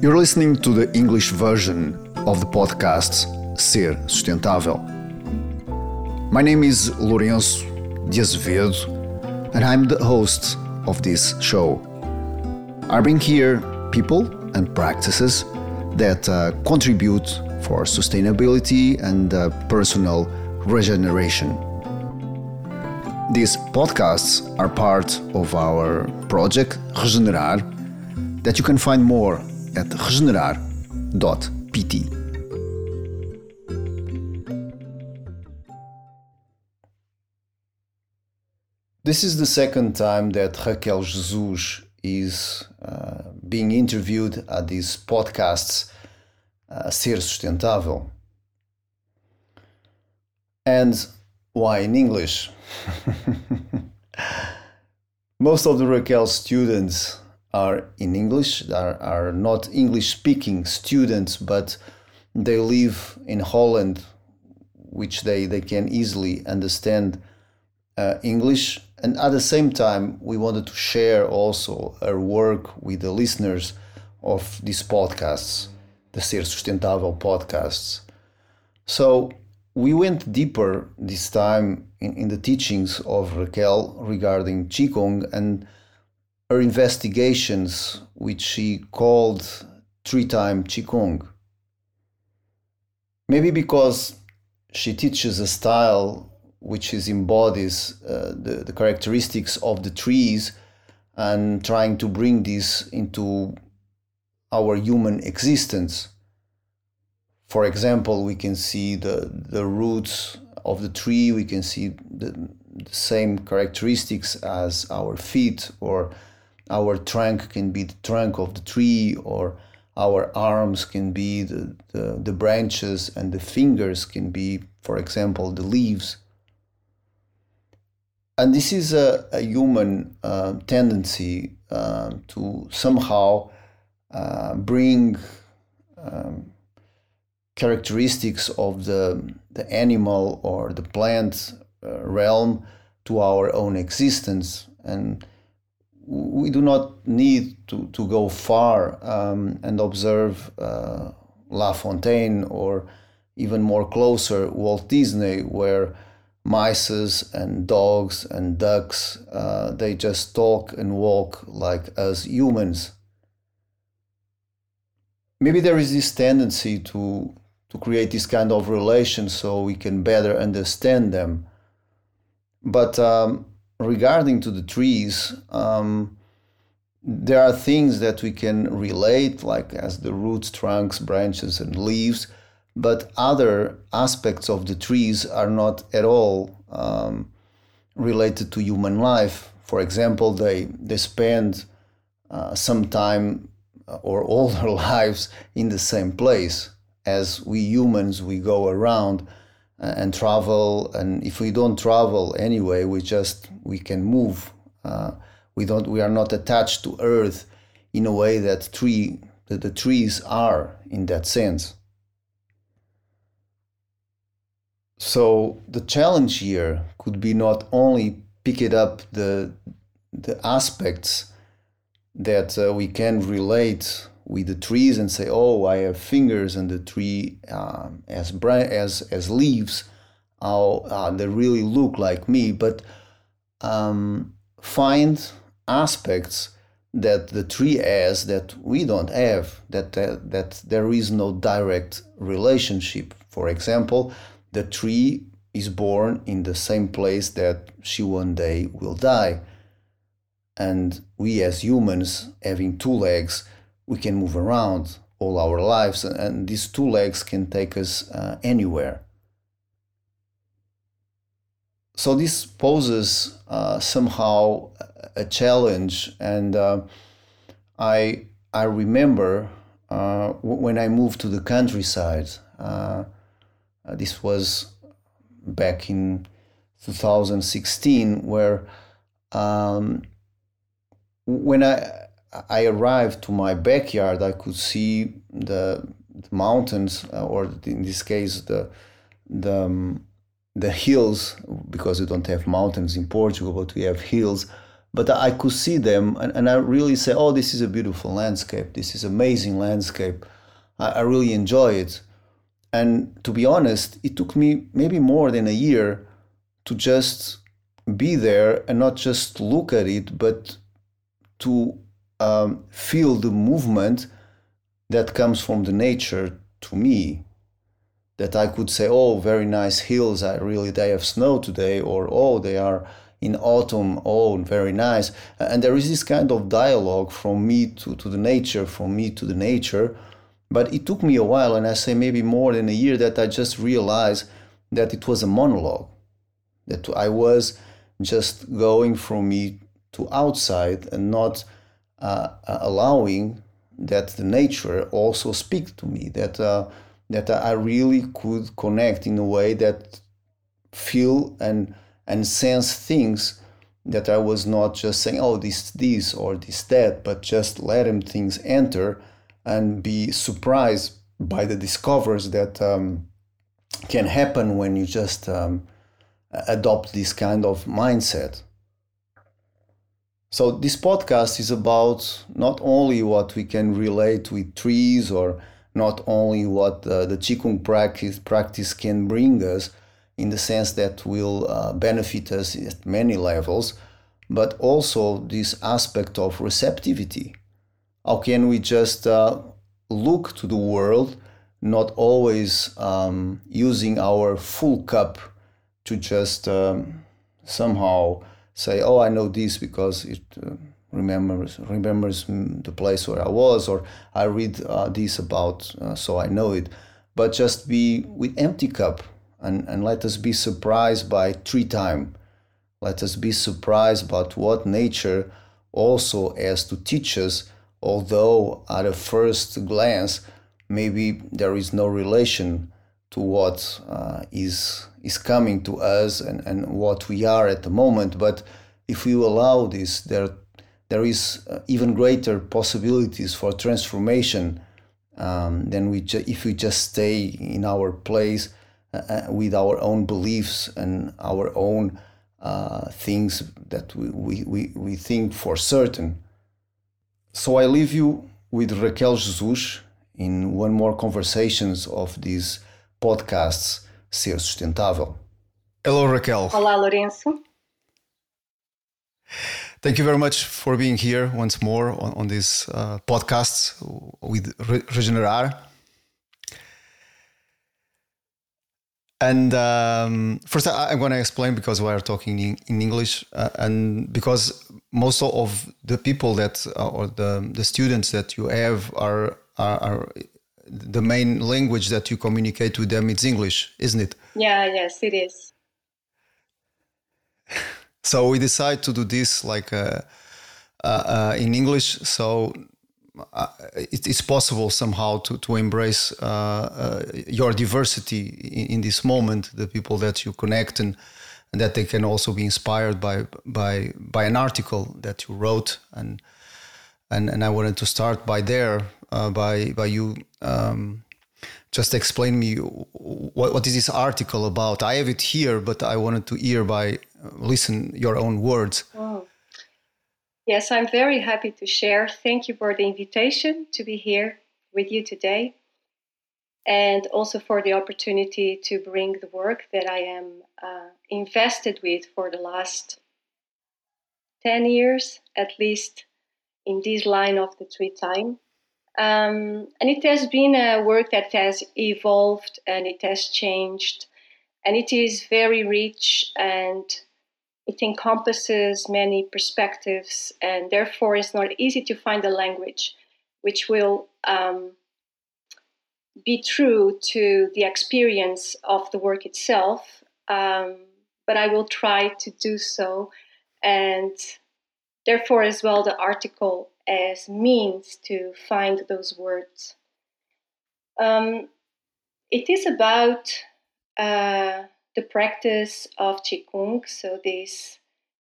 You're listening to the English version of the podcast Ser Sustentável. My name is Lourenço de Azevedo, and I'm the host of this show. I bring here people and practices that uh, contribute for sustainability and uh, personal regeneration. These podcasts are part of our project Regenerar that you can find more regenerar.pt. This is the second time that Raquel Jesus is uh, being interviewed at these podcasts uh, Ser Sustentável. And why in English? Most of the Raquel students are in English, are, are not English speaking students, but they live in Holland, which they, they can easily understand uh, English. And at the same time, we wanted to share also our work with the listeners of these podcasts, the Ser Sustentável podcasts. So we went deeper this time in, in the teachings of Raquel regarding Qigong and her investigations, which she called tree time Qigong. Maybe because she teaches a style which is embodies uh, the, the characteristics of the trees and trying to bring this into our human existence. For example, we can see the, the roots of the tree, we can see the, the same characteristics as our feet or our trunk can be the trunk of the tree or our arms can be the, the, the, branches and the fingers can be for example the leaves. And this is a, a human uh, tendency uh, to somehow uh, bring um, characteristics of the, the animal or the plant uh, realm to our own existence. And we do not need to, to go far um, and observe uh, La Fontaine or even more closer Walt Disney, where mice and dogs and ducks uh, they just talk and walk like us humans. Maybe there is this tendency to to create this kind of relation so we can better understand them. But um, regarding to the trees, um, there are things that we can relate, like as the roots, trunks, branches, and leaves, but other aspects of the trees are not at all um, related to human life. For example, they they spend uh, some time uh, or all their lives in the same place. As we humans, we go around and travel. And if we don't travel anyway we just we can move. Uh, we don't we are not attached to earth in a way that tree that the trees are in that sense. So the challenge here could be not only pick it up the the aspects that uh, we can relate with the trees and say, "Oh, I have fingers and the tree um, as bra- as as leaves. How uh, they really look like me." But um, find aspects that the tree has that we don't have. That uh, that there is no direct relationship. For example, the tree is born in the same place that she one day will die. And we as humans, having two legs, we can move around all our lives, and these two legs can take us uh, anywhere. So this poses uh, somehow a challenge, and uh, I I remember uh, when I moved to the countryside. Uh, this was back in 2016, where um, when I I arrived to my backyard, I could see the, the mountains, uh, or in this case, the the um, the hills, because we don't have mountains in Portugal, but we have hills. but I could see them and, and I really say, oh, this is a beautiful landscape. This is amazing landscape. I, I really enjoy it. And to be honest, it took me maybe more than a year to just be there and not just look at it, but to um, feel the movement that comes from the nature to me. That I could say, oh, very nice hills. I really they have snow today, or oh, they are in autumn. Oh, very nice. And there is this kind of dialogue from me to, to the nature, from me to the nature. But it took me a while, and I say maybe more than a year, that I just realized that it was a monologue. That I was just going from me to outside and not uh, uh, allowing that the nature also speak to me that uh, that I really could connect in a way that feel and and sense things that I was not just saying oh this this or this that but just let letting things enter and be surprised by the discoveries that um, can happen when you just um, adopt this kind of mindset. So, this podcast is about not only what we can relate with trees or not only what uh, the Qigong practice, practice can bring us in the sense that will uh, benefit us at many levels, but also this aspect of receptivity. How can we just uh, look to the world, not always um, using our full cup to just um, somehow say, "Oh, I know this because it uh, remembers remembers the place where I was," or "I read uh, this about, uh, so I know it." But just be with empty cup and, and let us be surprised by tree time. Let us be surprised about what nature also has to teach us, although at a first glance, maybe there is no relation to what uh, is is coming to us and, and what we are at the moment. But if we allow this, there there is uh, even greater possibilities for transformation um, than we ju- if we just stay in our place uh, uh with our own beliefs and our own uh, things that we, we, we, we think for certain. So I leave you with Raquel Jesus in one more conversations of these podcasts Ser Sustentável. Hello, Raquel. Olá, Lourenço. Thank you very much for being here once more on, on this uh, podcast with Re- Regenerar. And um, first, I, am going to explain because we are talking in, in English, uh, and because most of the people that uh, or the the students that you have are are, are the main language that you communicate with them is English, isn't it? Yeah, yes, it is. So we decide to do this like uh, uh, uh in English, so uh, it, it's possible somehow to to embrace uh, uh, your diversity in, in, this moment, the people that you connect, and, and that they can also be inspired by by by an article that you wrote and and and I wanted to start by there uh, by by you um, just explain me what, what is this article about. I have it here but i wanted to hear by uh, listen your own words. Yes i'm very happy to share. Thank you for the invitation to be here with you today and also for the opportunity to bring the work that i am uh, invested with for the last 10 years at least in this line of the tree time um, and it has been a work that has evolved and it has changed. And it is very rich and it encompasses many perspectives. And therefore, it's not easy to find a language which will um, be true to the experience of the work itself. Um, but I will try to do so. And therefore, as well, the article as means to find those words. Um, it is about uh, the practice of Qigong, so these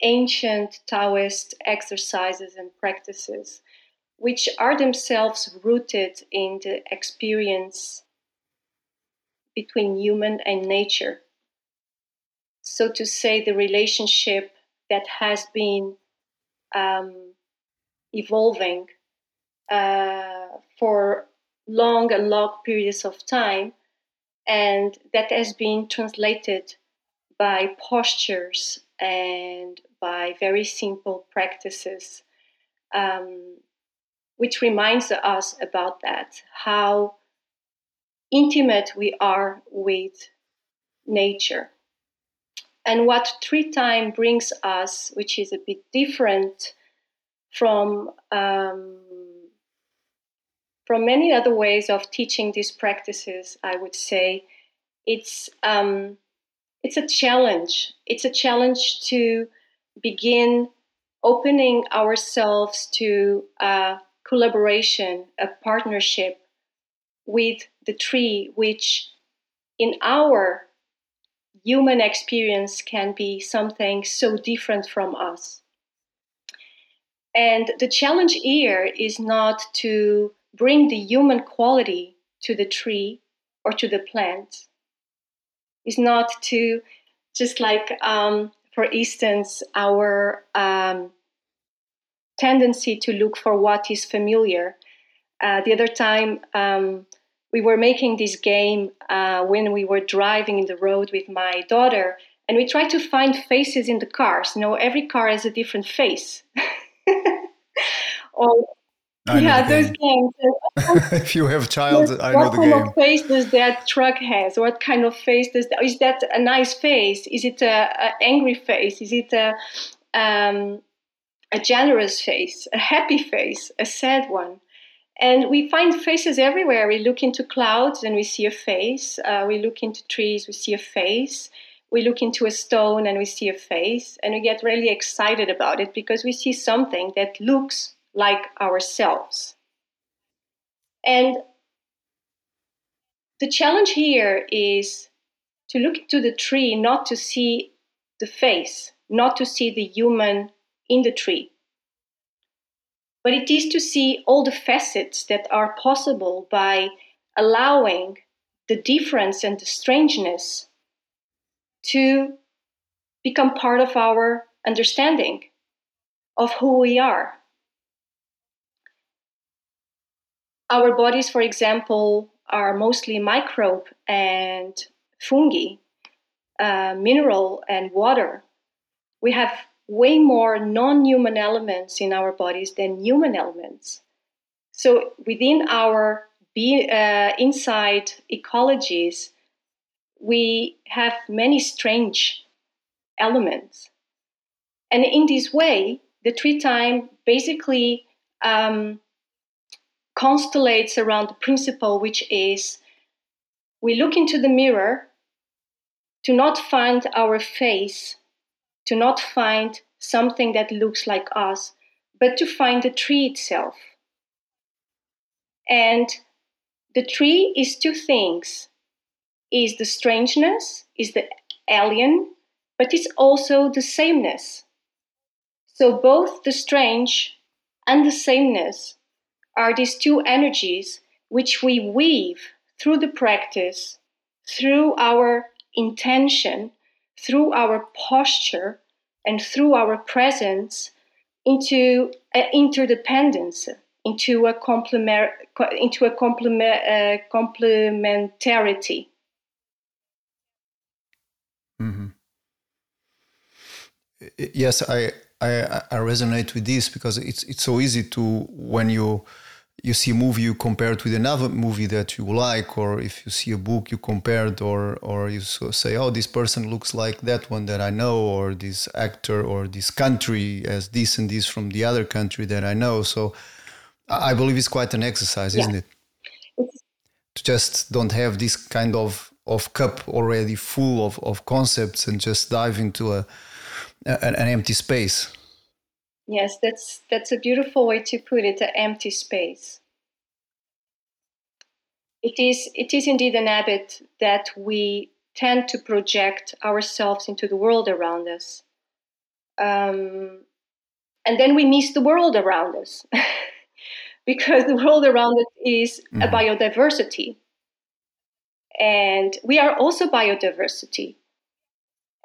ancient Taoist exercises and practices, which are themselves rooted in the experience between human and nature. So, to say, the relationship that has been um, evolving uh, for long and long periods of time, and that has been translated by postures and by very simple practices, um, which reminds us about that how intimate we are with nature. And what tree time brings us, which is a bit different from um, from many other ways of teaching these practices, I would say, it's um, it's a challenge. It's a challenge to begin opening ourselves to a collaboration, a partnership with the tree, which in our human experience can be something so different from us. And the challenge here is not to bring the human quality to the tree or to the plant, It's not to just like, um, for instance, our um, tendency to look for what is familiar. Uh, the other time, um, we were making this game uh, when we were driving in the road with my daughter, and we tried to find faces in the cars. You know, every car has a different face. or yeah, those games. if you have a child, I know the game. What kind of face does that truck has? What kind of face does that? Is that a nice face? Is it a, a angry face? Is it a um, a generous face, a happy face, a sad one? And we find faces everywhere. We look into clouds and we see a face. Uh, we look into trees, we see a face. We look into a stone and we see a face. And we get really excited about it because we see something that looks like ourselves. And the challenge here is to look to the tree, not to see the face, not to see the human in the tree but it is to see all the facets that are possible by allowing the difference and the strangeness to become part of our understanding of who we are. Our bodies, for example, are mostly microbe and fungi, uh, mineral and water. We have way more non human elements in our bodies than human elements. So within our be, uh, inside ecologies, we have many strange elements. And in this way, the tree time basically um, constellates around the principle, which is we look into the mirror to not find our face to not find something that looks like us, but to find the tree itself. And the tree is two things is the strangeness, is the alien, but it's also the sameness. So both the strange and the sameness are these two energies which we weave through the practice, through our intention, through our posture and through our presence into an interdependence, into a into a uh, complementarity. Yes, I, I I resonate with this because it's it's so easy to when you you see a movie you compare it with another movie that you like or if you see a book you compare it or or you say oh this person looks like that one that i know or this actor or this country as this and this from the other country that i know so i believe it's quite an exercise yeah. isn't it to just don't have this kind of of cup already full of, of concepts and just dive into a, a an empty space Yes, that's that's a beautiful way to put it, an empty space. It is it is indeed an habit that we tend to project ourselves into the world around us. Um, and then we miss the world around us because the world around us is mm. a mm-hmm. biodiversity. And we are also biodiversity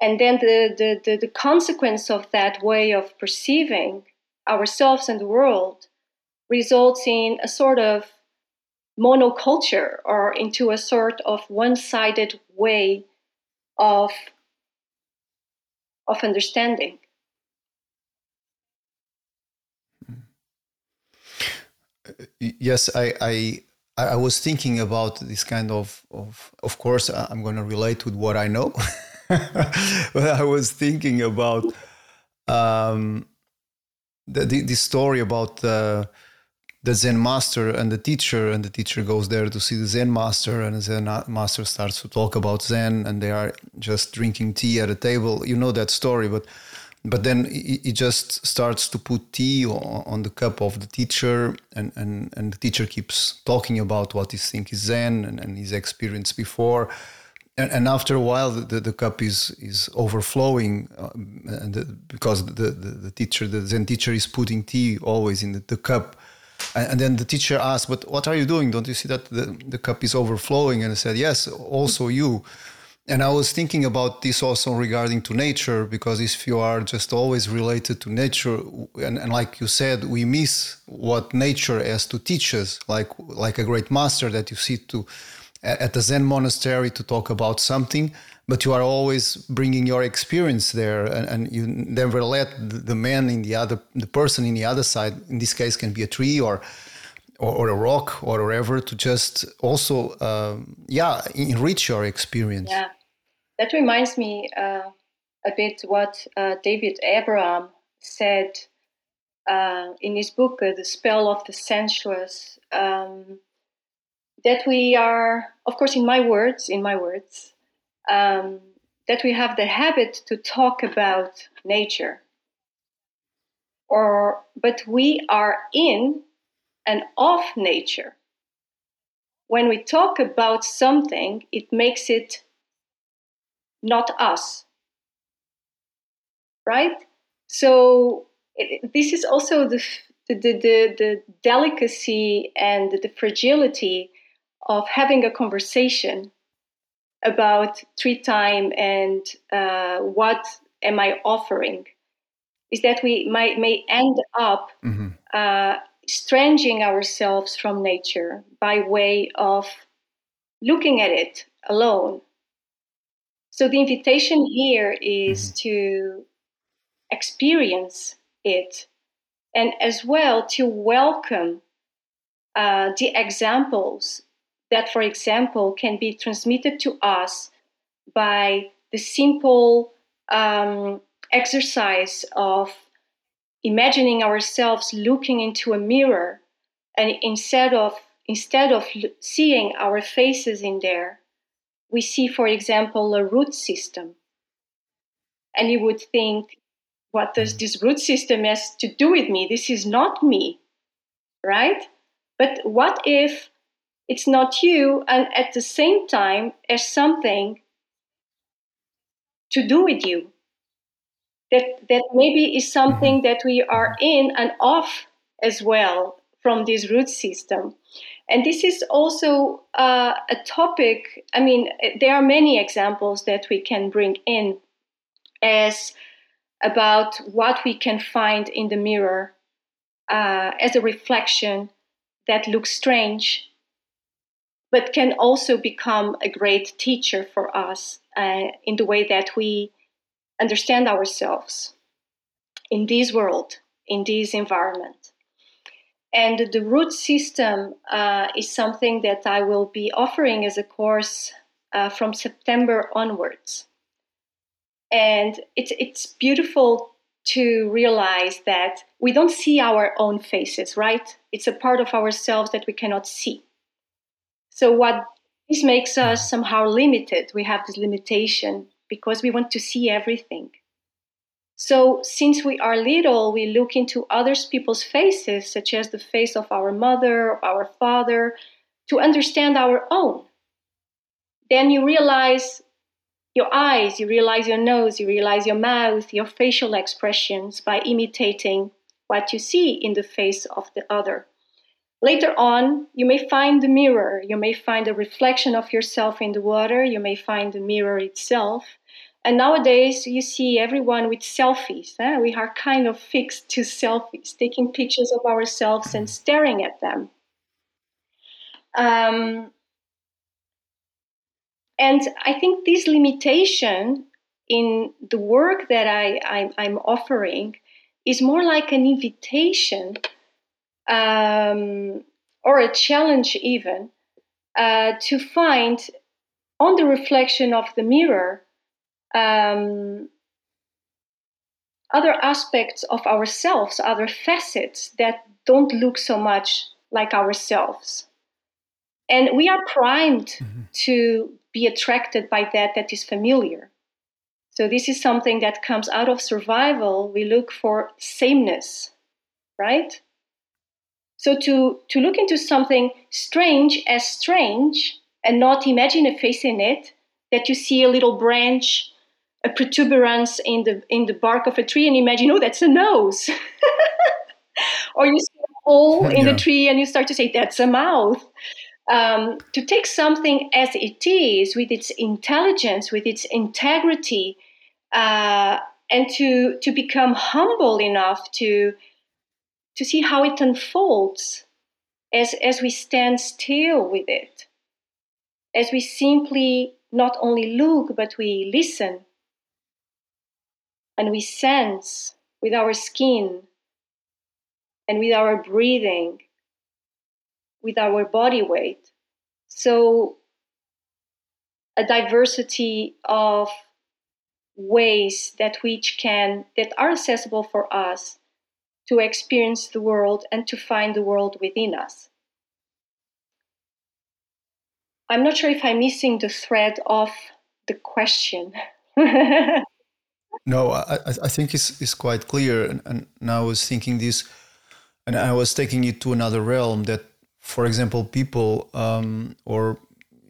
and then the, the, the, the, consequence of that way of perceiving ourselves and the world results in a sort of monoculture or into a sort of one-sided way of of understanding. Uh, yes, I, I I was thinking about this kind of of of course I'm going to relate with what I know, but I was thinking about um, the, the, the story about the the Zen master and the teacher, and the teacher goes there to see the Zen master, and the Zen master starts to talk about Zen, and they are just drinking tea at a table. You know that story, but but then he, just starts to put tea on, the cup of the teacher, and, and, and the teacher keeps talking about what he thinks is Zen and, and his experience before. And, and after a while, the, the cup is is overflowing, uh, and the, because the, the, the teacher, the Zen teacher, is putting tea always in the, the cup and then the teacher asked, But what are you doing? Don't you see that the, the cup is overflowing? And I said, Yes, also you. And I was thinking about this also regarding to nature, because if you are just always related to nature, and, and like you said, we miss what nature has to teach us, like like a great master that you see to at the Zen monastery to talk about something but you are always bringing your experience there and, and you never let the man in the other the person in the other side in this case can be a tree or or, a rock or whatever to just also uh, yeah enrich your experience. Yeah. That reminds me uh, a bit what uh, david abram said uh, in his book uh, the spell of the sensuous. Um, that we are of course in my words in my words um, that we have the habit to talk about nature. Or but we are in and of nature. When we talk about something it makes it not us. Right? So it, this is also the, the, the, the delicacy and the fragility of having a conversation about tree time and uh, what am I offering is that we might may end up mm-hmm. uh, estranging ourselves from nature by way of looking at it alone. So the invitation here is mm-hmm. to experience it and as well to welcome uh, the examples that, for example, can be transmitted to us by the simple um, exercise of imagining ourselves looking into a mirror and instead of instead of seeing our faces in there we see for example a root system. And you would think what does this root system has to do with me? This is not me. Right? But what if it's not you, and at the same time, there's something to do with you. That, that maybe is something that we are in and off as well from this root system. And this is also uh, a topic, I mean, there are many examples that we can bring in as about what we can find in the mirror uh, as a reflection that looks strange but can also become a great teacher for us uh, in the way that we understand ourselves in this world, in this environment. And the root system uh, is something that I will be offering as a course uh, from September onwards. And it's, it's beautiful to realize that we don't see our own faces, right? It's a part of ourselves that we cannot see. So what this makes us somehow limited. We have this limitation because we want to see everything. So since we are little, we look into other people's faces, such as the face of our mother our father, to understand our own. Then you realize your eyes, you realize your nose, you realize your mouth, your facial expressions by imitating what you see in the face of the other. Later on, you may find the mirror, you may find a reflection of yourself in the water, you may find the mirror itself, and nowadays you see everyone with selfies. Eh? We are kind of fixed to selfies, taking pictures of ourselves and staring at them. Um, and I think this limitation in the work that I, I, am offering is more like an invitation um, or a challenge, even uh, to find on the reflection of the mirror um, other aspects of ourselves, other facets that don't look so much like ourselves. And we are primed mm-hmm. to be attracted by that that is familiar. So, this is something that comes out of survival. We look for sameness, right? So, to, to look into something strange as strange and not imagine a face in it, that you see a little branch a protuberance in the in the bark of a tree and imagine oh that's a nose or you see a hole in yeah. the tree and you start to say that's a mouth um, to take something as it is with its intelligence with its integrity uh, and to to become humble enough to to see how it unfolds as as we stand still with it as we simply not only look but we listen and we sense with our skin and with our breathing, with our body weight. So, a diversity of ways that which can that are accessible for us to experience the world and to find the world within us. I'm not sure if I'm missing the thread of the question. No, I, I think it's, it's quite clear. And, and I was thinking this, and I was taking it to another realm that, for example, people um, or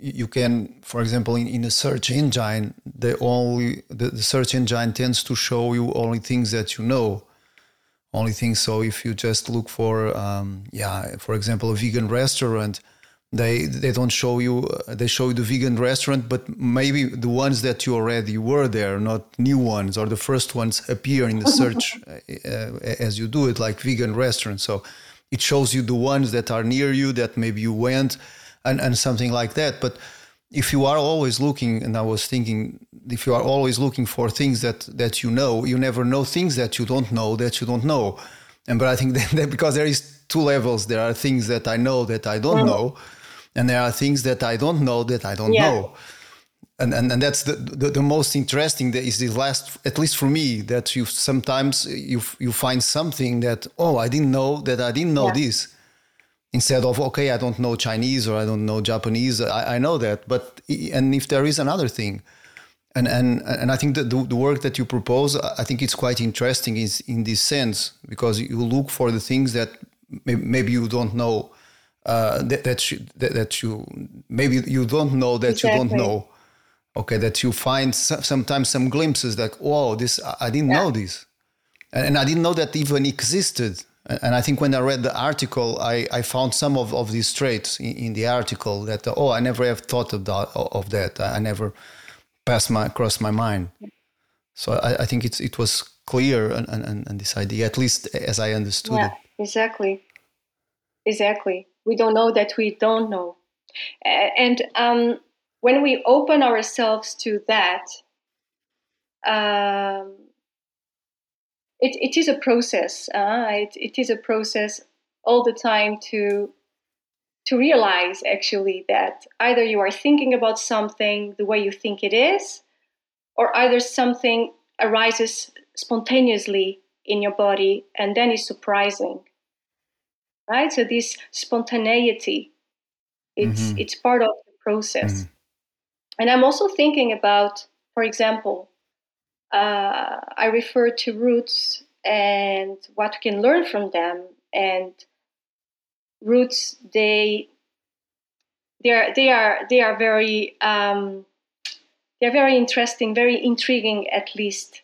you can, for example, in, in a search engine, the only the, the search engine tends to show you only things that you know, only things. So if you just look for, um, yeah, for example, a vegan restaurant, they they don't show you uh, they show you the vegan restaurant but maybe the ones that you already were there not new ones or the first ones appear in the search uh, uh, as you do it like vegan restaurant so it shows you the ones that are near you that maybe you went and and something like that but if you are always looking and i was thinking if you are always looking for things that that you know you never know things that you don't know that you don't know and but i think that, that because there is two levels there are things that i know that i don't mm. know and there are things that I don't know that I don't yeah. know. And, and and that's the, the, the most interesting that is the last at least for me that you sometimes you you find something that oh I didn't know that I didn't know yeah. this instead of okay I don't know Chinese or I don't know Japanese I, I know that but and if there is another thing and and and I think that the, the work that you propose I think it's quite interesting is in this sense because you look for the things that maybe you don't know uh, that that you, that, that, you maybe you don't know that exactly. you don't know. Okay, that you find sometimes some glimpses like, "Wow, this I didn't yeah. know this," and, and, I didn't know that even existed. And I think when I read the article, I, I found some of, of these traits in, in the article that oh, I never have thought of that. Of that. I never passed my across my mind. So I, I think it's it was clear and, and, and this idea, at least as I understood yeah, it. Exactly. Exactly we don't know that we don't know. And um, when we open ourselves to that, um, it, it is a process. Uh, it, it is a process all the time to to realize actually that either you are thinking about something the way you think it is, or either something arises spontaneously in your body and then is surprising right? So this spontaneity, it's mm-hmm. it's part of the process. Mm-hmm. And I'm also thinking about, for example, uh, I refer to roots and what we can learn from them. And roots, they they are they are they are very um, they're very interesting, very intriguing, at least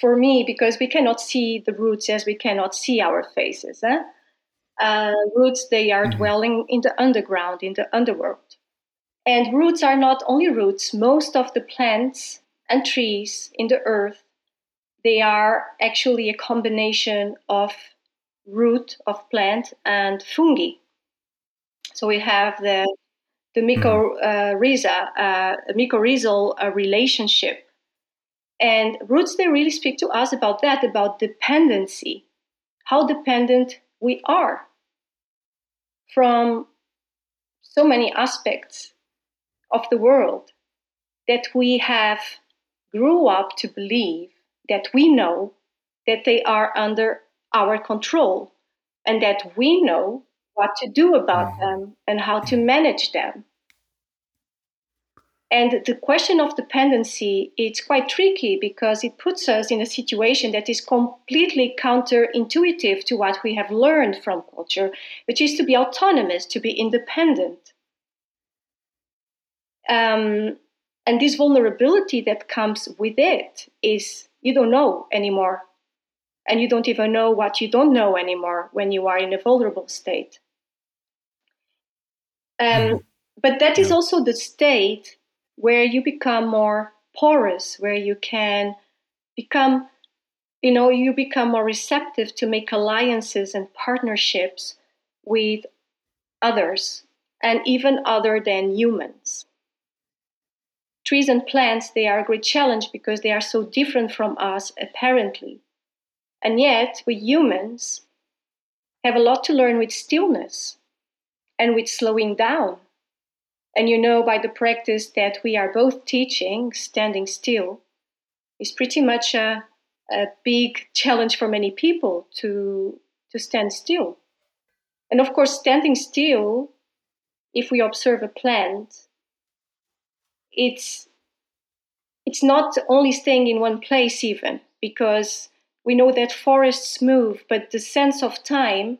for me, because we cannot see the roots as we cannot see our faces. Eh? uh, roots they are mm-hmm. dwelling in the underground in the underworld and roots are not only roots most of the plants and trees in the earth, they are actually a combination of root of plant and fungi. So we have the the mycorrhiza, uh, mycorrhizal uh, relationship, and roots they really speak to us about that, about dependency, how dependent we are from so many aspects of the world that we have grew up to believe that we know that they are under our control and that we know what to do about mm-hmm. them and how to manage them. And the question of dependency it's quite tricky because it puts us in a situation that is completely counterintuitive to what we have learned from culture, which is to be autonomous, to be independent. Um, and this vulnerability that comes with it is you don't know anymore. And you don't even know what you don't know anymore when you are in a vulnerable state. Um, mm-hmm. but that is also the state where you become more porous, where you can become, you know, you become more receptive to make alliances and partnerships with others and even other than humans trees and plants they are a great challenge because they are so different from us apparently. And yet we humans have a lot to learn with stillness and with slowing down. And you know by the practice that we are both teaching standing still is pretty much a, a big challenge for many people to to stand still. And of course standing still if we observe a plant it's it's not only staying in one place even because we know that forests move but the sense of time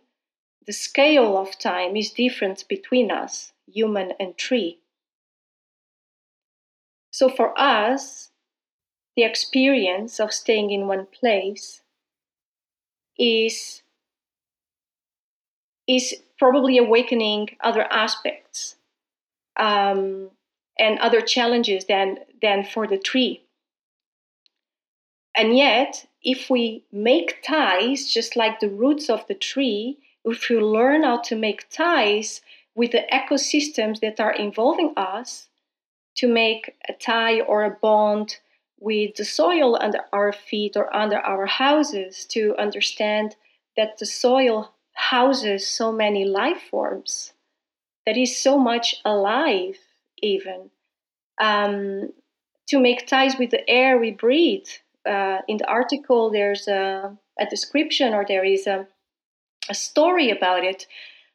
the scale of time is different between us human and tree. So for us the experience of staying in one place is is probably awakening other aspects. Um, and other challenges than, than for the tree. And yet, if we make ties, just like the roots of the tree, if we learn how to make ties with the ecosystems that are involving us, to make a tie or a bond with the soil under our feet or under our houses, to understand that the soil houses so many life forms, that is so much alive even um, to make ties with the air we breathe. Uh, in the article, there's a, a, description or there is a, a story about it.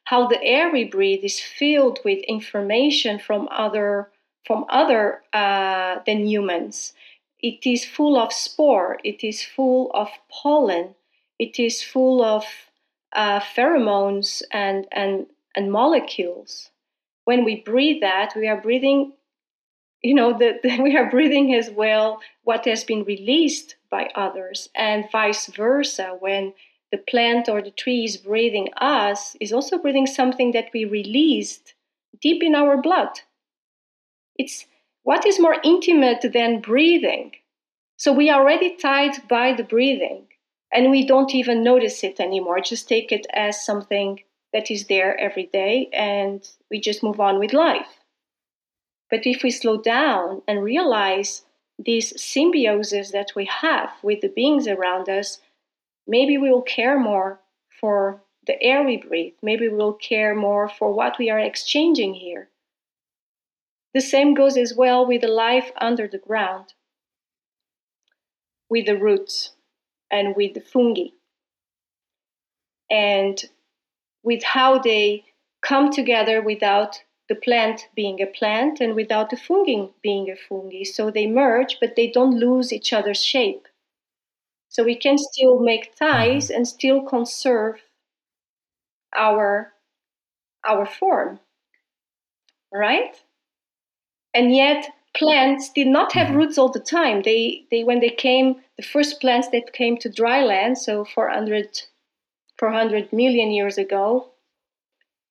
How the air we breathe is filled with information from other from other uh, than humans. It is full of spore. It is full of pollen. It is full of uh, pheromones and and and molecules when we breathe that, we are breathing, you know, that we are breathing as well what has been released by others, and vice versa. When the plant or the tree is breathing us, is also breathing something that we released deep in our blood. It's what is more intimate than breathing? So we are already tied by the breathing, and we don't even notice it anymore. Just take it as something that is there every day and we just move on with life. But if we slow down and realize these symbioses that we have with the beings around us, maybe we will care more for the air we breathe. Maybe we will care more for what we are exchanging here. The same goes as well with the life under the ground, with the roots and with the fungi. And with how they come together without the plant being a plant and without the fungi being a fungi. So they merge, but they don't lose each other's shape. So we can still make ties and still conserve our our form. Right? And yet plants did not have roots all the time. They they when they came the first plants that came to dry land, so 400 400 million years ago,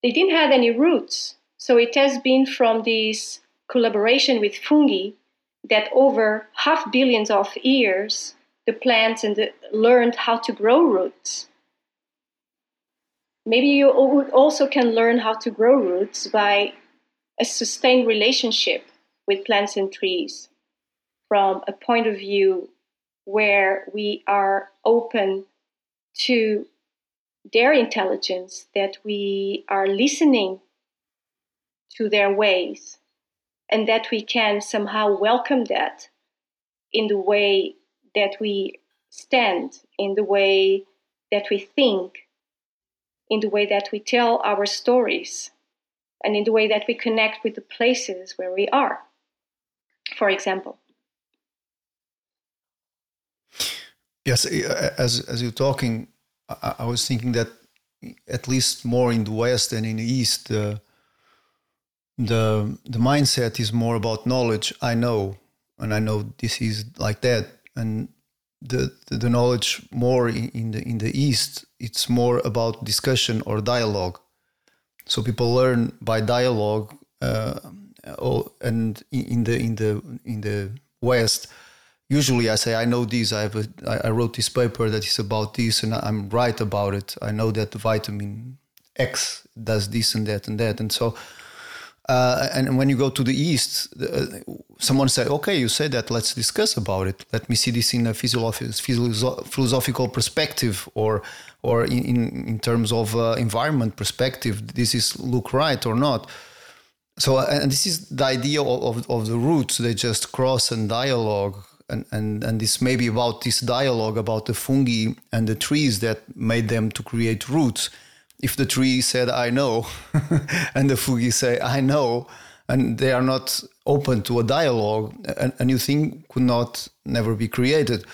they didn't have any roots. So it has been from this collaboration with fungi that over half billions of years, the plants and the, learned how to grow roots. Maybe you also can learn how to grow roots by a sustained relationship with plants and trees from a point of view where we are open to their intelligence, that we are listening to their ways, and that we can somehow welcome that in the way that we stand, in the way that we think, in the way that we tell our stories, and in the way that we connect with the places where we are, for example. Yes, as as you're talking, I, I, was thinking that at least more in the West than in the East, uh, the the mindset is more about knowledge. I know, and I know this is like that, and the the, the knowledge more in, in, the in the East, it's more about discussion or dialogue. So people learn by dialogue, uh, and in the in the in the West usually I say I know this. I have a, I wrote this paper that is about this, and I'm right about it. I know that the vitamin X does this and that and that, and so. Uh, and when you go to the east, uh, someone said, "Okay, you said that. Let's discuss about it. Let me see this in a philosophical perspective, or or in in terms of uh, environment perspective. This is look right or not." So, and this is the idea of, of, of the roots. They just cross and dialogue and, and, and this may be about this dialogue about the fungi and the trees that made them to create roots. If the tree said, I know, and the fungi say, I know, and they are not open to a dialogue, a, a new thing could not never be created.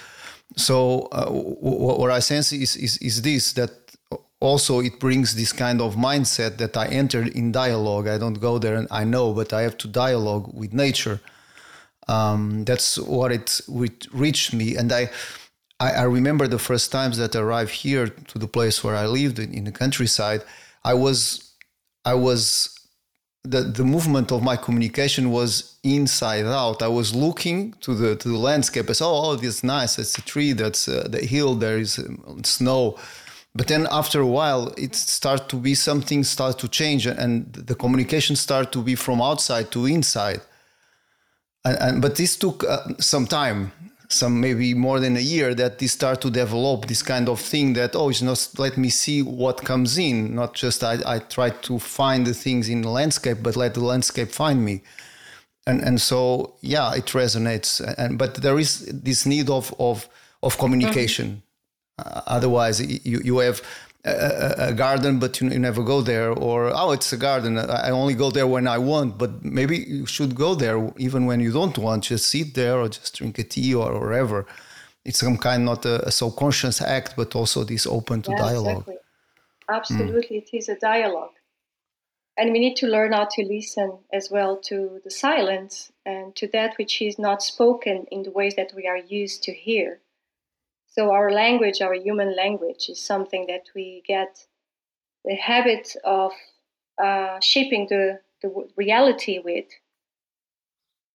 So, uh, what I sense is, is, is this that also it brings this kind of mindset that I enter in dialogue. I don't go there and I know, but I have to dialogue with nature um, that's what it, reached me, and I, I, I remember the first times that I arrived here to the place where I lived in, in the countryside. I was, I was the, the movement of my communication was inside out. I was looking to the to the landscape. I saw, oh, this nice. It's a tree. That's uh, the hill. There is um, snow. But then after a while, it started to be something start to change, and the communication started to be from outside to inside and, and but this took uh, some time some maybe more than a year that this start to develop this kind of thing that oh it's not let me see what comes in. Not just i, I try to find the things in the landscape but let the landscape find me. And and so yeah it resonates. And but there is this need of of of communication. Mm-hmm. uh, otherwise you you have a, a, garden, but you, you, never go there, or oh, it's a garden. I only go there when I want. But maybe you should go there even when you don't want. Just sit there, or just drink a tea, or whatever. It's some kind not a, a subconscious act, but also this open to yeah, dialogue. Exactly. Absolutely, mm. it is a dialogue, and we need to learn how to listen as well to the silence and to that which is not spoken in the ways that we are used to hear so our language, our human language, is something that we get the habit of uh, shaping the, the reality with.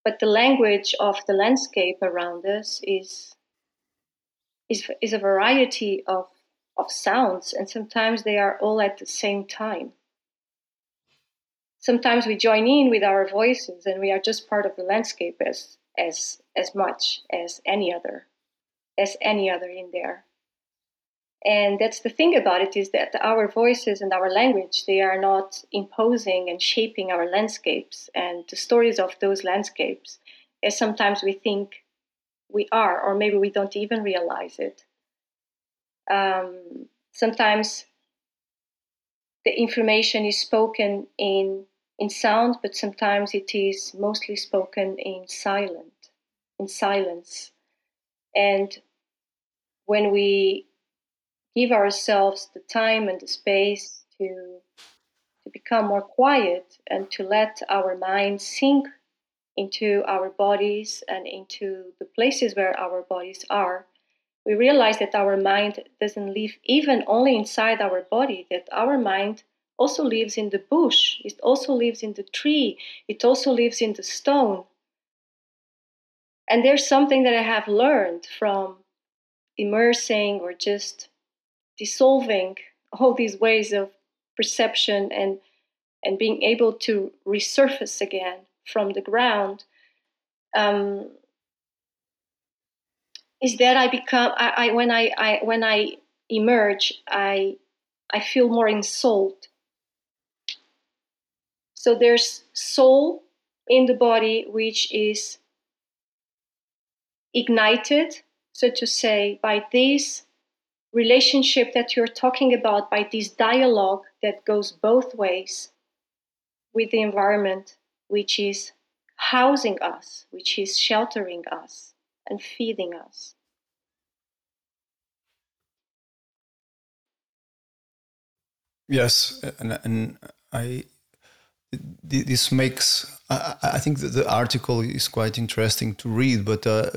But the language of the landscape around us is is, is a variety of, of sounds, and sometimes they are all at the same time. Sometimes we join in with our voices, and we are just part of the landscape as as as much as any other as any other in there. And that's the thing about it is that our voices and our language, they are not imposing and shaping our landscapes and the stories of those landscapes, as sometimes we think we are, or maybe we don't even realize it. Um, sometimes the information is spoken in in sound, but sometimes it is mostly spoken in silent, in silence. And when we give ourselves the time and the space to to become more quiet and to let our mind sink into our bodies and into the places where our bodies are, we realize that our mind doesn't live even only inside our body, that our mind also lives in the bush, it also lives in the tree, it also lives in the stone. And there's something that I have learned from immersing or just dissolving all these ways of perception and and being able to resurface again from the ground um, is that I become I, I when I, I when I emerge I I feel more in soul. So there's soul in the body which is ignited, so to say, by this relationship that you're talking about, by this dialogue that goes both ways with the environment, which is housing us, which is sheltering us and feeding us. Yes, and, and I this makes I, think the article is quite interesting to read, but uh,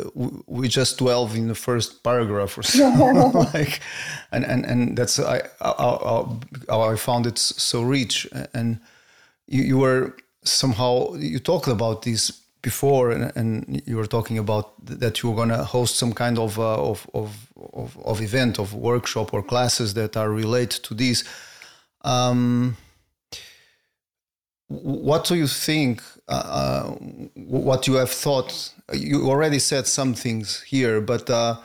we just dwell in the first paragraph or so, like, and and and that's I, I, I, I found it so rich, and you, you were somehow you talked about this before, and, and you were talking about that you were going to host some kind of, uh, of, of of of event, of workshop or classes that are related to this. Um, what do you think? Uh, what you have thought? You already said some things here, but uh,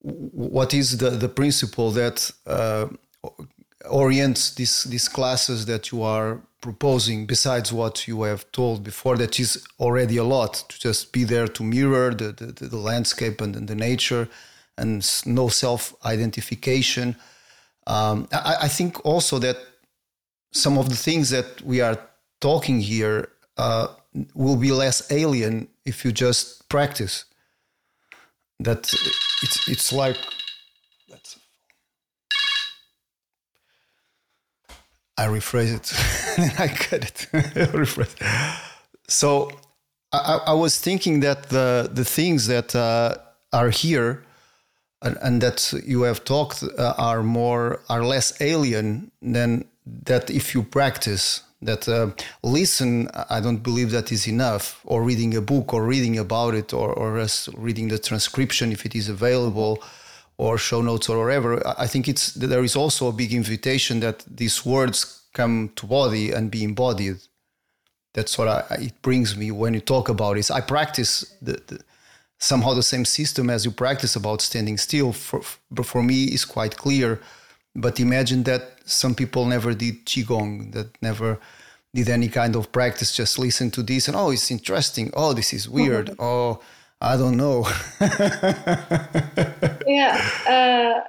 what is the, the principle that uh, orients these these classes that you are proposing? Besides what you have told before, that is already a lot to just be there to mirror the the, the landscape and, the nature, and no self identification. Um, I, I think also that some of the things that we are talking here uh, will be less alien if you just practice. That it's it's like let's. I rephrase it. I get it. rephrase. So I, I, was thinking that the the things that uh, are here and, and, that you have talked uh, are more are less alien than that if you practice that uh, listen i don't believe that is enough or reading a book or reading about it or, or reading the transcription if it is available or show notes or whatever. I think it's there is also a big invitation that these words come to body and be embodied. That's what I, it brings me when you talk about it i practice the, the, somehow the same system as you practice about standing still. For, for me is quite clear but imagine that some people never did qigong, that never did any kind of practice. Just listen to this and oh, it's interesting. Oh, this is weird. Oh, I don't know. yeah, uh,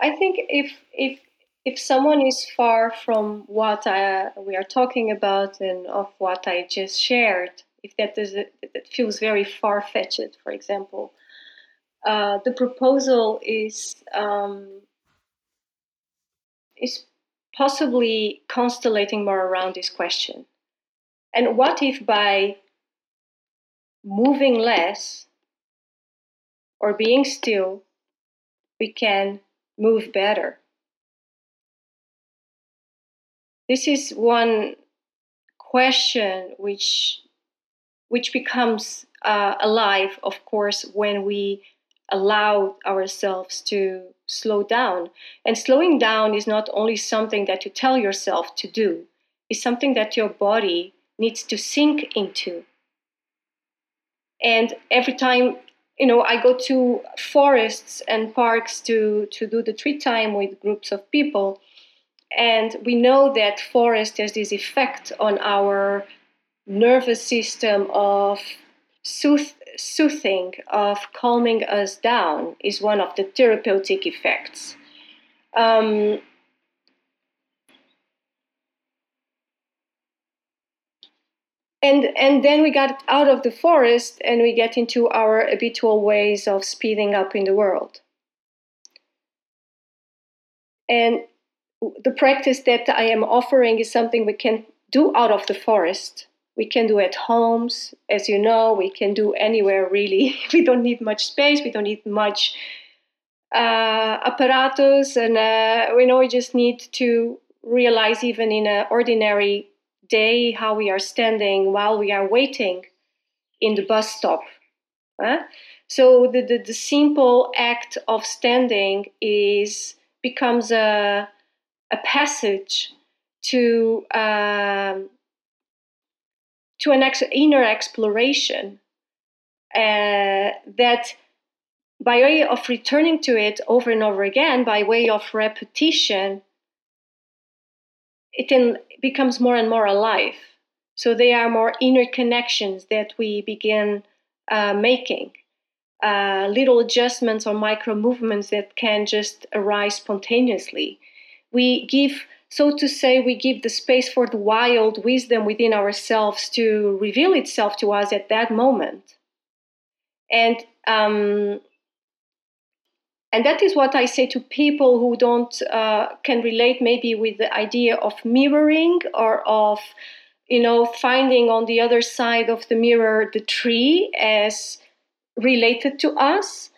I think if if if someone is far from what I, we are talking about and of what I just shared, if that is that feels very far fetched, for example, uh, the proposal is um, is possibly constellating more around this question. And what if by moving less or being still, we can move better? This is one question which which becomes uh, alive, of course, when we allow ourselves to slow down. And slowing down is not only something that you tell yourself to do, it's something that your body needs to sink into. And every time, you know, I go to forests and parks to, to do the tree time with groups of people, and we know that forest has this effect on our nervous system of sooth- soothing, of calming us down, is one of the therapeutic effects. Um, and and then we got out of the forest and we get into our habitual ways of speeding up in the world. And the practice that I am offering is something we can do out of the forest we can do at homes. As you know we can do anywhere really. We don't need much space. We don't need much uh, apparatus. And uh, we know we just need to realize even in an ordinary day how we are standing while we are waiting in the bus stop Uh, so the, the, the simple act of standing is becomes a, a passage to um, to an ex- inner exploration uh, that by way of returning to it over and over again by way of repetition it then becomes more and more alive so they are more inner connections that we begin uh, making uh, little adjustments or micro movements that can just arise spontaneously. We give, so to say, we give the space for the wild wisdom within ourselves to reveal itself to us at that moment. And um, and that is what I say to people who don't uh, can relate maybe with the idea of mirroring or of you know finding on the other side of the mirror the tree as related to us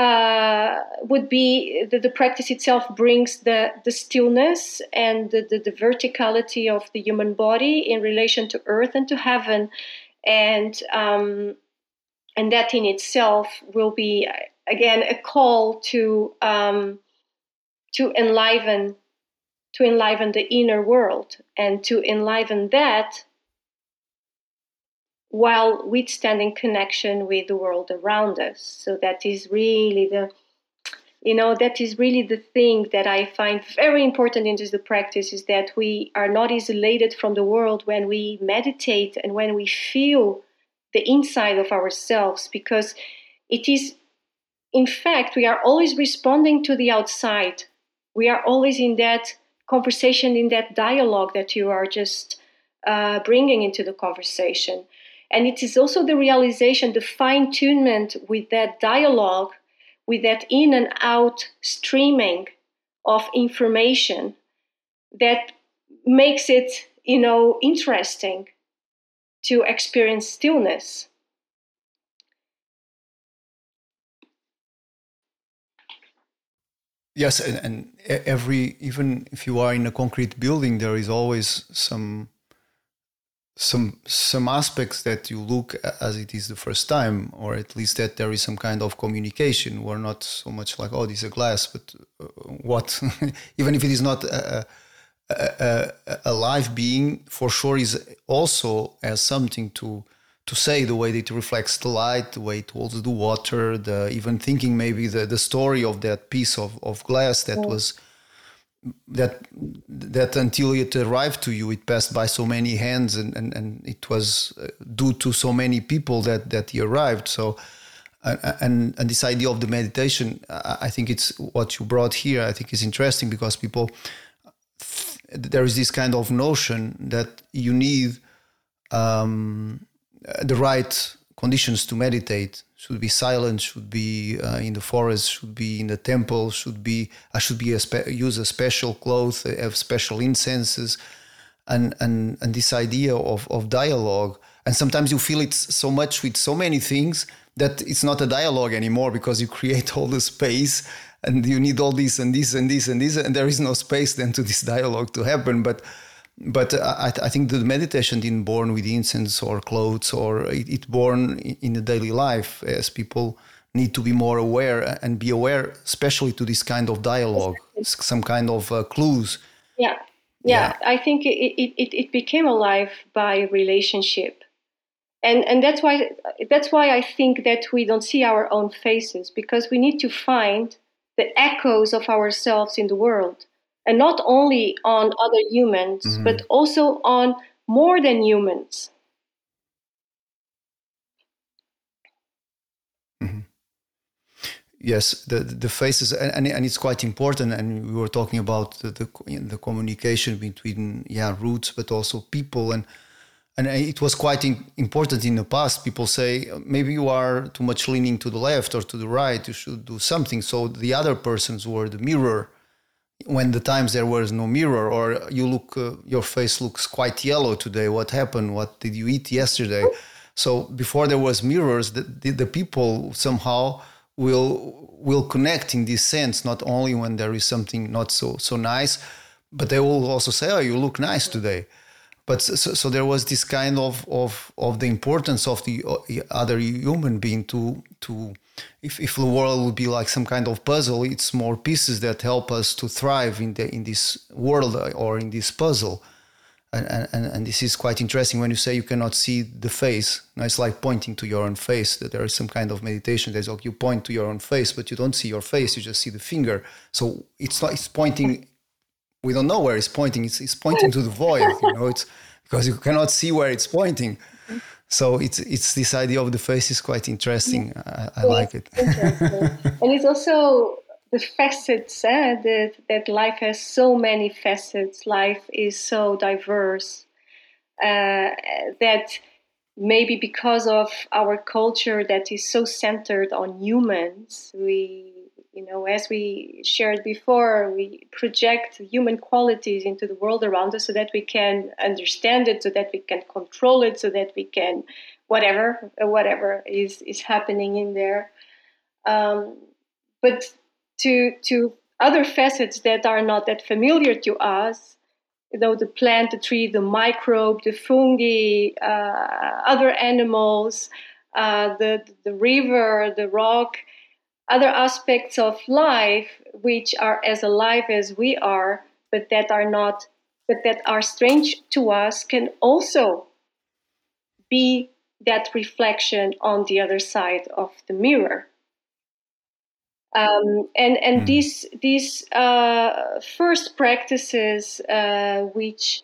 uh, would be that the practice itself brings the, the stillness and the, the, the, verticality of the human body in relation to earth and to heaven. And um, and that in itself will be again a call to um, to enliven to enliven the inner world. And to enliven that while withstanding connection with the world around us. So that is really the you know that is really the thing that i find very important in this practice is that we are not isolated from the world when we meditate and when we feel the inside of ourselves because it is in fact we are always responding to the outside we are always in that conversation in that dialogue that you are just uh, bringing into the conversation and it is also the realization, the fine tunement with that dialogue, with that in and out streaming of information that makes it, you know, interesting to experience stillness. Yes, and, and every even if you are in a concrete building, there is always some some some aspects that you look as it is the first time, or at least that there is some kind of communication. We're not so much like, oh, this is a glass, but uh, what? Even if it is not a, a, a, a, live being, for sure is also as something to to say the way that it reflects the light, the way it holds the water, the even thinking maybe the, the story of that piece of, of glass that was that that until it arrived to you it passed by so many hands and and, and it was uh, due to so many people that that he arrived. So and and this idea of the meditation i think it's what you brought here i think is interesting because people there is this kind of notion that you need um, the right conditions to meditate should be silent should be uh, in the forest should be in the temple should be i should be a spe- use a special cloth have special incenses and and and this idea of of dialogue. And sometimes you feel it so much with so many things that it's not a dialogue anymore because you create all the space and you need all this and this and this and this and there is no space then to this dialogue to happen. But but I, I, think the meditation didn't born with incense or clothes or it, it born in the daily life as people need to be more aware and be aware especially to this kind of dialogue some kind of uh, clues yeah. yeah. yeah i think it, it, it became alive by relationship and and that's why that's why i think that we don't see our own faces because we need to find the echoes of ourselves in the world and not only on other humans, mm-hmm. but also on more than humans. Mm-hmm. Yes, the the faces, and, and it's quite important. And we were talking about the the, the communication between yeah roots, but also people, and and it was quite in, important in the past. People say maybe you are too much leaning to the left or to the right. You should do something. So the other persons were the mirror when the times there was no mirror or you look uh, your face looks quite yellow today what happened? What did you eat yesterday? So before there was mirrors the, the, the, people somehow will will connect in this sense not only when there is something not so so nice but they will also say oh you look nice today. But so, so there was this kind of, of of the importance of the other human being to to if, if the world would be like some kind of puzzle it's more pieces that help us to thrive in the in this world uh, or in this puzzle and, and, and this is quite interesting when you say you cannot see the face now it's like pointing to your own face that there is some kind of meditation there's like you point to your own face but you don't see your face you just see the finger so it's like it's pointing we don't know where it's pointing. It's, it's pointing to the void, you know, it's because you cannot see where it's pointing. So it's it's this idea of the face is quite interesting. I, I like it. and it's also the facets eh, that that life has so many facets. Life is so diverse uh, that maybe because of our culture that is so centered on humans, we you know, as we shared before, we project human qualities into the world around us so that we can understand it, so that we can control it, so that we can whatever whatever is is happening in there. Um, but to to other facets that are not that familiar to us, you know, the plant, the tree, the microbe, the fungi, uh, other animals, uh, the the river, the rock other aspects of life which are as alive as we are, but that are not, but that are strange to us, can also be that reflection on the other side of the mirror. Um, and and mm. these these uh, first practices, uh, which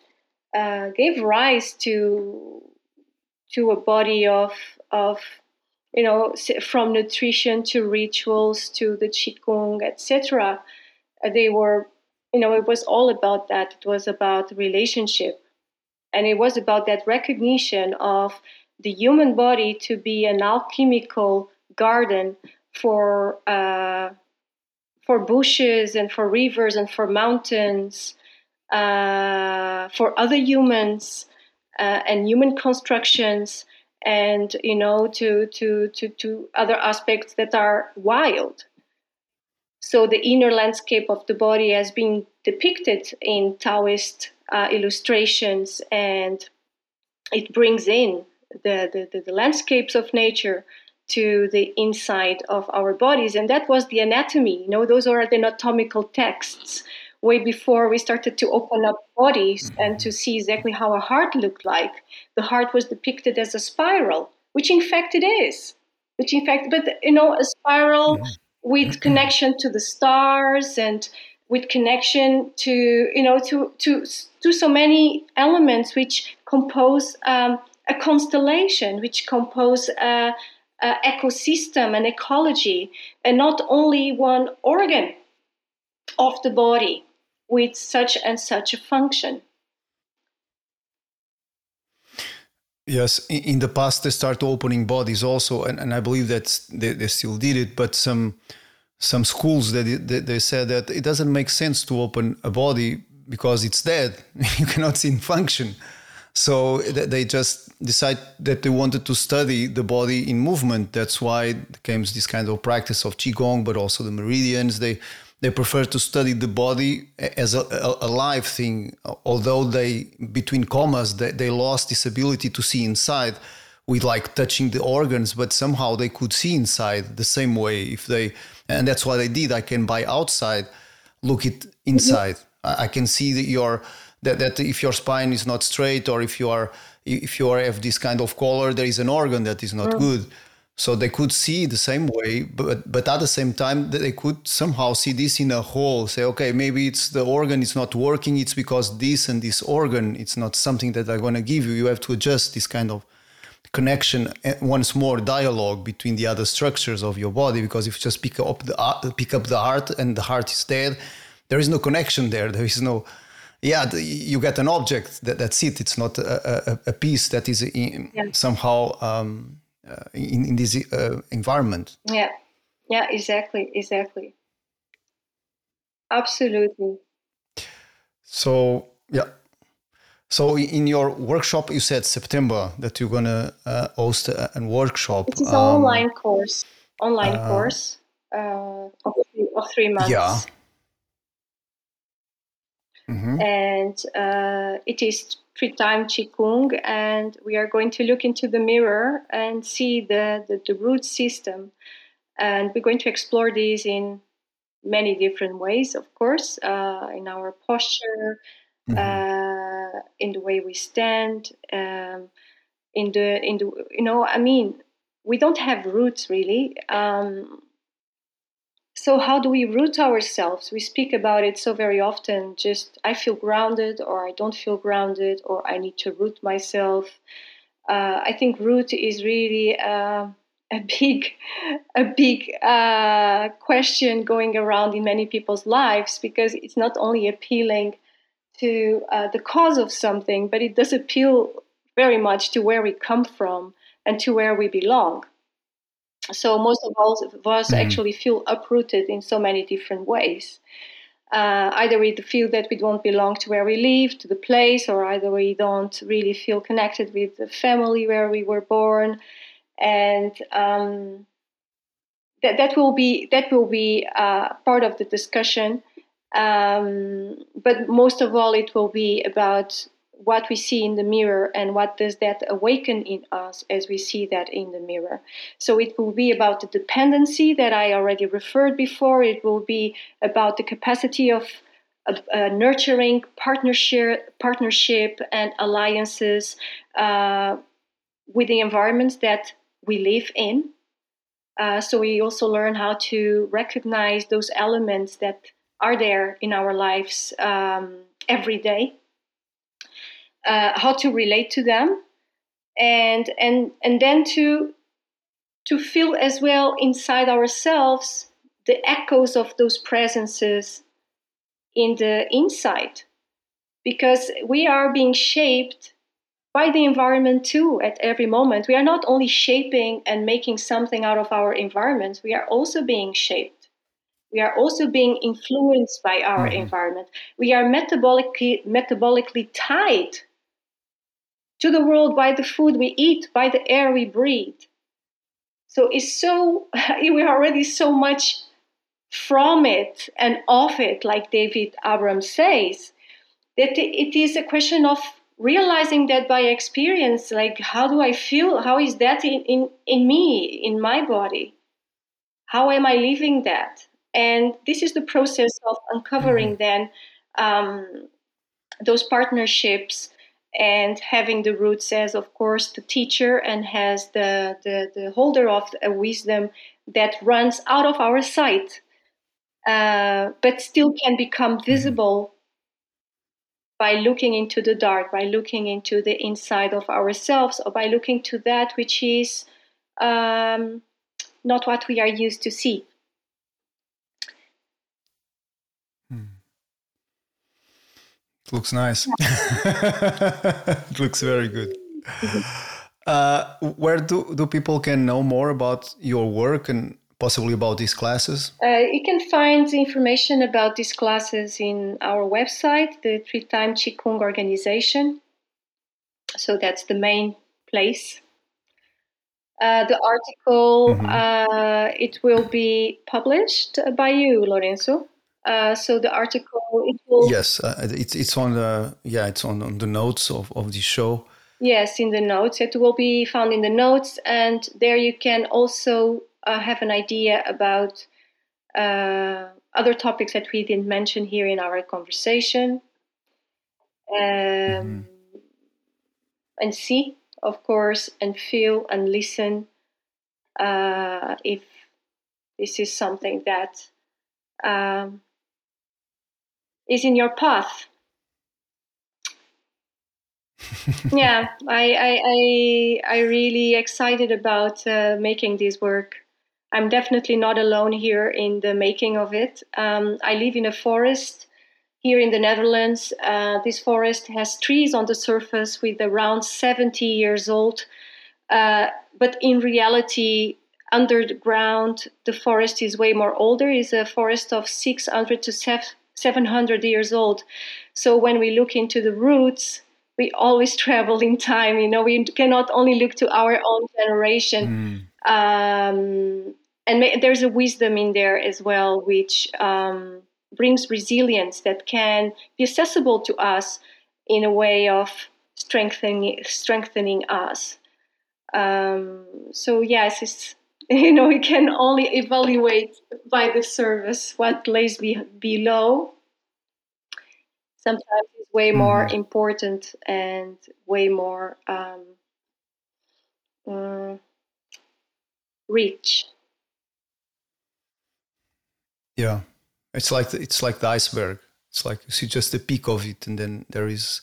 uh, gave rise to to a body of of you know, from nutrition to rituals to the qigong, etc. Uh, they were, you know, it was all about that. It was about relationship, and it was about that recognition of the human body to be an alchemical garden for uh, for bushes and for rivers and for mountains, uh, for other humans uh, and human constructions and you know to to to to other aspects that are wild. So the inner landscape of the body has been depicted in taoist uh, illustrations and it brings in the, the, the landscapes of nature to the inside of our bodies. And that was the anatomy. You know those are the anatomical texts way before we started to open up bodies mm-hmm. and to see exactly how a heart looked like. The heart was depicted as a spiral, which in fact it is. Which in fact, but you know, a spiral mm-hmm. with connection to the stars and with connection to you know to to to so many elements which compose um, a constellation, which compose a, a ecosystem, an ecology, and not only one organ of the body with such and such a function. Yes, in the past they start opening bodies also, and, and I believe that they, they still did it. But some some schools that they, they said that it doesn't make sense to open a body because it's dead; you cannot see in function. So they just decide that they wanted to study the body in movement. That's why came this kind of practice of qigong, but also the meridians. They they prefer to study the body as a, a, a live thing although they between commas they, they lost this ability to see inside with like touching the organs but somehow they could see inside the same way if they and that's what i did i can by outside look it inside mm-hmm. i can see that your that, that if your spine is not straight or if you are if you are have this kind of color there is an organ that is not mm-hmm. good so they could see the same way but but at the same time they could somehow see this in a whole say okay maybe it's the organ is not working it's because this and this organ it's not something that i'm going to give you. You have to adjust this kind of connection eh, once more dialogue between the other structures of your body because if you just pick up the uh, pick up the heart and the heart is dead there is no connection there. There is no yeah you get an object that, that's it. It's not a, a, a piece that is in, yeah. somehow um, uh, in, in this uh, environment. Yeah, yeah, exactly, exactly. Absolutely. So, yeah. So in your workshop, you said September that you're gonna uh, host a, a workshop. It is an um, online course. Online uh, course uh, of, three, of three months. Yeah. Mm-hmm. And uh, it is tree time Qigong, and we are going to look into the mirror and see the, the, the root system. And we're going to explore these in many different ways, of course, uh, in our posture, mm-hmm. uh, in the way we stand, um, in the in the you know, I mean, we don't have roots really. Um, so how do we root ourselves? We speak about it so very often just i feel grounded or i don't feel grounded or i need to root myself. Uh, i think root is really uh, a big a big uh, question going around in many people's lives because it's not only appealing to uh, the cause of something but it does appeal very much to where we come from and to where we belong so most of all of us mm-hmm. actually feel uprooted in so many different ways. Uh, either we feel that we don't belong to where we live, to the place, or either we don't really feel connected with the family where we were born, and um, that that will be that will be uh, part of the discussion. Um, but most of all, it will be about what we see in the mirror and what does that awaken in us as we see that in the mirror. So it will be about the dependency that I already referred before. It will be about the capacity of uh, nurturing partnership, partnership and alliances uh, with the environments that we live in. Uh, so we also learn how to recognize those elements that are there in our lives um, every day uh, how to relate to them, and and and then to to feel as well inside ourselves the echoes of those presences in the inside, because we are being shaped by the environment too at every moment. We are not only shaping and making something out of our environment, we are also being shaped. We are also being influenced by our mm-hmm. environment. We are metabolically, metabolically tied to the world by the food we eat, by the air we breathe. So it's so we are already so much from it and of it, like David Abram says, that it is a question of realizing that by experience, like how do I feel? How is that in, in, in me, in my body? How am I living that? And this is the process of uncovering mm-hmm. then um, those partnerships and having the roots as of course the teacher and has the, the, the holder of a wisdom that runs out of our sight uh, but still can become mm-hmm. visible by looking into the dark by looking into the inside of ourselves or by looking to that which is um, not what we are used to see It looks nice. it looks very good. Uh, where do, do people can know more about your work and possibly about these classes? Uh, you can find information about these classes in our website, the Tree Time Qigong Organization. So that's the main place. Uh, the article mm-hmm. uh, it will be published by you, Lourenço. Uh, so the article it will yes uh, it's it's on the yeah it's on, on the notes of, of the show. Yes in the notes. It will be found in the notes and there you can also uh, have an idea about uh, other topics that we didn't mention here in our conversation. Um, mm-hmm. and see of course and feel and listen uh, if this is something that um, is in your path. yeah, I, I, I, I really excited about uh, making this work. I'm definitely not alone here in the making of it. Um, I live in a forest here in the Netherlands. Uh, this forest has trees on the surface with around 70 years old. Uh, but in reality, underground, the forest is way more older. It's a forest of 600 to 700 years old. So when we look into the roots, we always travel in time. You know, we cannot only look to our own generation. Mm. Um, and there's a wisdom in there as well, which um, brings resilience that can be accessible to us in a way of strengthening strengthening us. Um, so yes, it's you know we can only evaluate by the service what lays be, below. Sometimes it's way more mm-hmm. important and way more um, uh, rich. Yeah, it's like the, it's like the iceberg. It's like you see just the peak of it, and then there is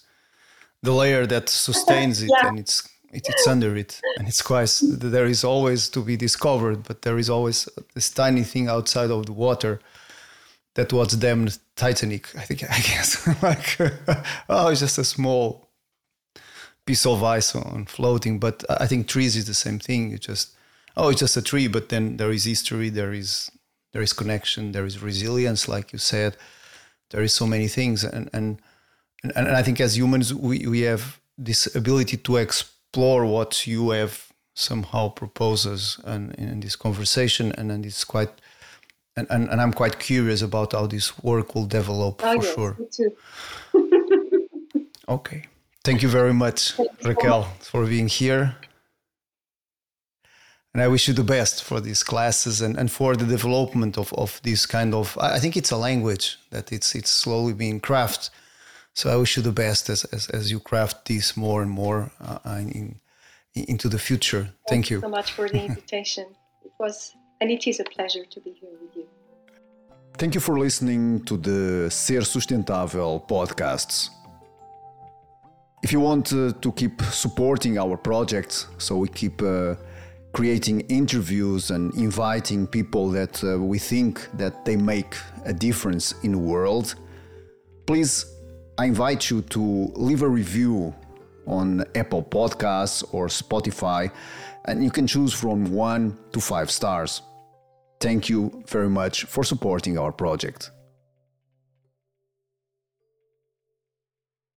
the layer that sustains it, yeah. and it's it, it's under it, and it's quite. There is always to be discovered, but there is always this tiny thing outside of the water that was damned Titanic. I think I guess like oh, it's just a small piece of ice on floating. But I think trees is the same thing. You just oh, it's just a tree, but then there is history, there is there is connection, there is resilience, like you said. There is so many things, and and and, and I think as humans we we have this ability to explore what you have somehow proposes and in this conversation, and and it's quite. And, and, and I'm quite curious about how this work will develop oh, for yes, sure. Me too. okay. Thank you very much, Raquel, for being here and I wish you the best for these classes and, and for the development of, of this kind of I think it's a language that it's it's slowly being crafted. So I wish you the best as, as, as you craft this more and more uh, in, in, into the future. Thank, Thank you. you so much for the invitation. it was and it is a pleasure to be here with you. Thank you for listening to the Ser Sustentável podcasts. If you want uh, to keep supporting our projects, so we keep uh, creating interviews and inviting people that uh, we think that they make a difference in the world please i invite you to leave a review on apple podcasts or spotify and you can choose from 1 to 5 stars. Thank you very much for supporting our project